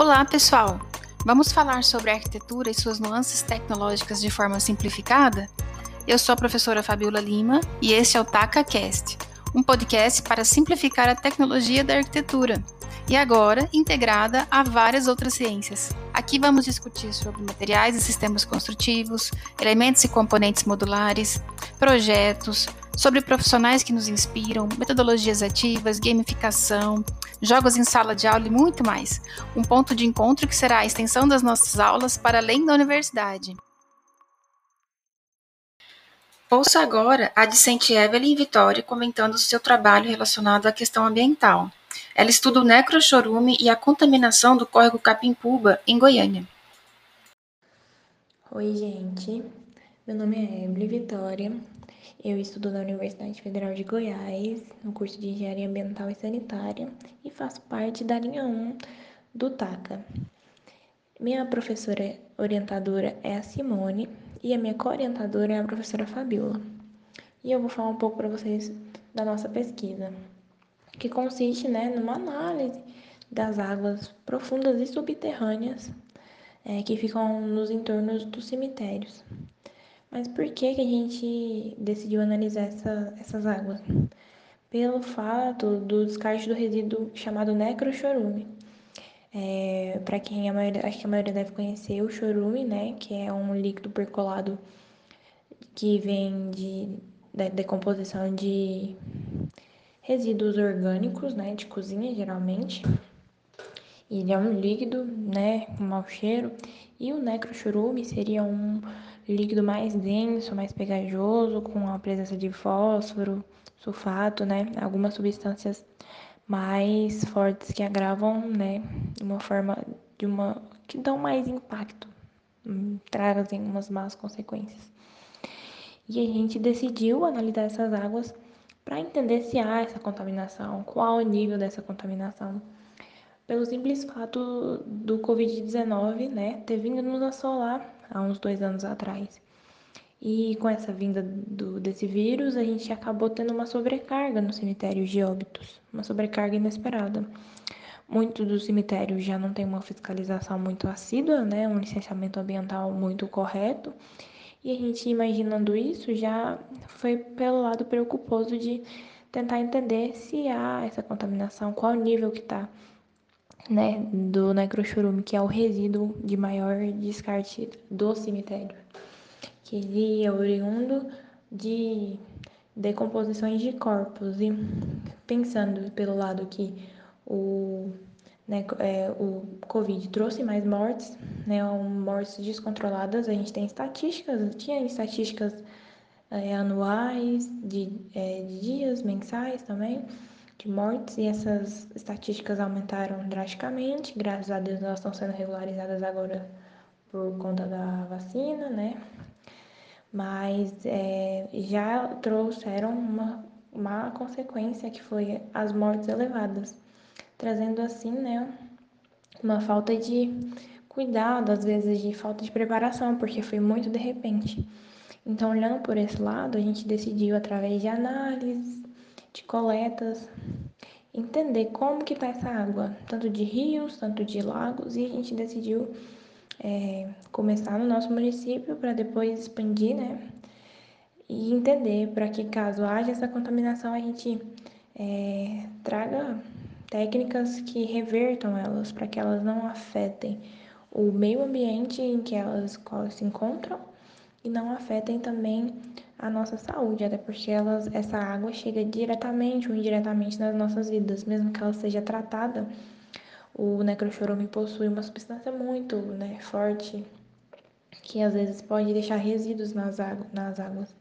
Olá, pessoal! Vamos falar sobre a arquitetura e suas nuances tecnológicas de forma simplificada? Eu sou a professora Fabiola Lima e este é o TacaCast, um podcast para simplificar a tecnologia da arquitetura e agora integrada a várias outras ciências. Aqui vamos discutir sobre materiais e sistemas construtivos, elementos e componentes modulares, projetos, sobre profissionais que nos inspiram, metodologias ativas, gamificação, jogos em sala de aula e muito mais. Um ponto de encontro que será a extensão das nossas aulas para além da universidade. Ouça agora a discente Evelyn Vitória comentando seu trabalho relacionado à questão ambiental. Ela estuda o necrochorume e a contaminação do córrego Capimpuba, em Goiânia. Oi, gente. Meu nome é Evelyn Vitória. Eu estudo na Universidade Federal de Goiás, no curso de Engenharia Ambiental e Sanitária, e faço parte da linha 1 do TACA. Minha professora orientadora é a Simone e a minha co-orientadora é a professora Fabiola. E eu vou falar um pouco para vocês da nossa pesquisa que consiste né, numa análise das águas profundas e subterrâneas é, que ficam nos entornos dos cemitérios. Mas por que, que a gente decidiu analisar essa, essas águas? Pelo fato do descarte do resíduo chamado necrochorume. É, Para quem a maioria, acho que a maioria deve conhecer o chorume, né, que é um líquido percolado que vem de, da decomposição de resíduos orgânicos, né, de cozinha geralmente. Ele é um líquido, né, com mau cheiro, e o necrochorume seria um líquido mais denso, mais pegajoso, com a presença de fósforo, sulfato, né, algumas substâncias mais fortes que agravam, né, de uma forma de uma que dão mais impacto, hum, trazem umas más consequências. E a gente decidiu analisar essas águas para entender se há essa contaminação, qual o nível dessa contaminação. Pelo simples fato do Covid-19 né, ter vindo nos assolar há uns dois anos atrás. E com essa vinda do, desse vírus, a gente acabou tendo uma sobrecarga nos cemitérios de óbitos, uma sobrecarga inesperada. Muitos dos cemitérios já não têm uma fiscalização muito assídua, né, um licenciamento ambiental muito correto, e a gente imaginando isso já foi pelo lado preocuposo de tentar entender se há essa contaminação, qual nível que está né, do necrochorume, que é o resíduo de maior descarte do cemitério, que ele é oriundo de decomposições de corpos. E pensando pelo lado que o né, é, o Covid trouxe mais mortes, né, mortes descontroladas. A gente tem estatísticas, tinha estatísticas é, anuais, de, é, de dias, mensais também, de mortes, e essas estatísticas aumentaram drasticamente. Graças a Deus, elas estão sendo regularizadas agora por conta da vacina, né? Mas é, já trouxeram uma, uma consequência que foi as mortes elevadas trazendo assim, né, uma falta de cuidado, às vezes de falta de preparação, porque foi muito de repente. Então, olhando por esse lado, a gente decidiu através de análises, de coletas, entender como que está essa água, tanto de rios, tanto de lagos, e a gente decidiu é, começar no nosso município para depois expandir, né? E entender para que caso haja essa contaminação a gente é, traga técnicas que revertam elas para que elas não afetem o meio ambiente em que elas se encontram e não afetem também a nossa saúde, até porque elas, essa água chega diretamente ou indiretamente nas nossas vidas, mesmo que ela seja tratada. O necrochorume possui uma substância muito né, forte que às vezes pode deixar resíduos nas, águ nas águas.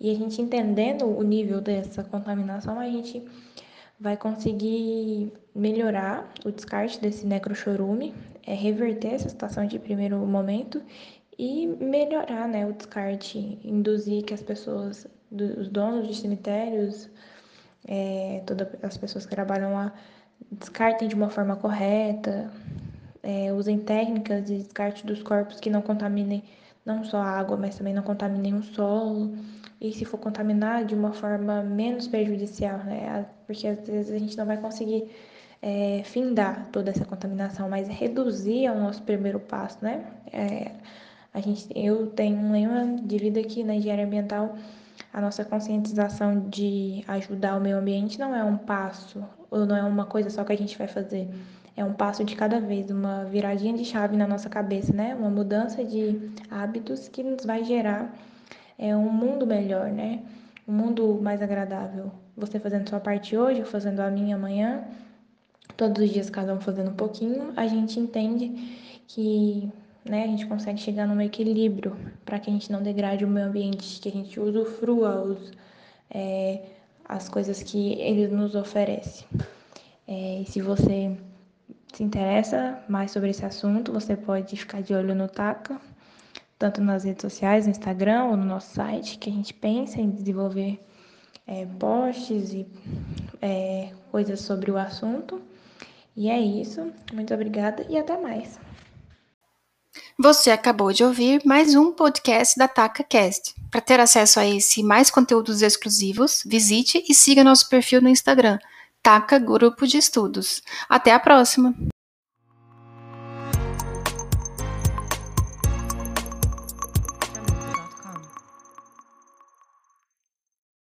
E a gente entendendo o nível dessa contaminação, a gente vai conseguir melhorar o descarte desse necrochorume, é, reverter essa situação de primeiro momento e melhorar né, o descarte, induzir que as pessoas, os donos de cemitérios, é, todas as pessoas que trabalham lá, descartem de uma forma correta, é, usem técnicas de descarte dos corpos que não contaminem não só a água, mas também não contaminem o solo e se for contaminar de uma forma menos prejudicial, né? Porque às vezes a gente não vai conseguir é, findar toda essa contaminação, mas reduzir é o nosso primeiro passo, né? É, a gente, eu tenho um lema de vida aqui na engenharia ambiental, a nossa conscientização de ajudar o meio ambiente não é um passo, ou não é uma coisa só que a gente vai fazer. É um passo de cada vez, uma viradinha de chave na nossa cabeça, né? Uma mudança de hábitos que nos vai gerar é, um mundo melhor, né? Um mundo mais agradável. Você fazendo sua parte hoje, eu fazendo a minha amanhã, todos os dias cada um fazendo um pouquinho, a gente entende que né, a gente consegue chegar num equilíbrio para que a gente não degrade o meio ambiente, que a gente usufrua os, é, as coisas que ele nos oferece. É, e se você se interessa mais sobre esse assunto, você pode ficar de olho no TACA, tanto nas redes sociais, no Instagram ou no nosso site, que a gente pensa em desenvolver é, posts e é, coisas sobre o assunto. E é isso. Muito obrigada e até mais. Você acabou de ouvir mais um podcast da TacaCast. Para ter acesso a esse e mais conteúdos exclusivos, visite e siga nosso perfil no Instagram, Taca Grupo de Estudos. Até a próxima!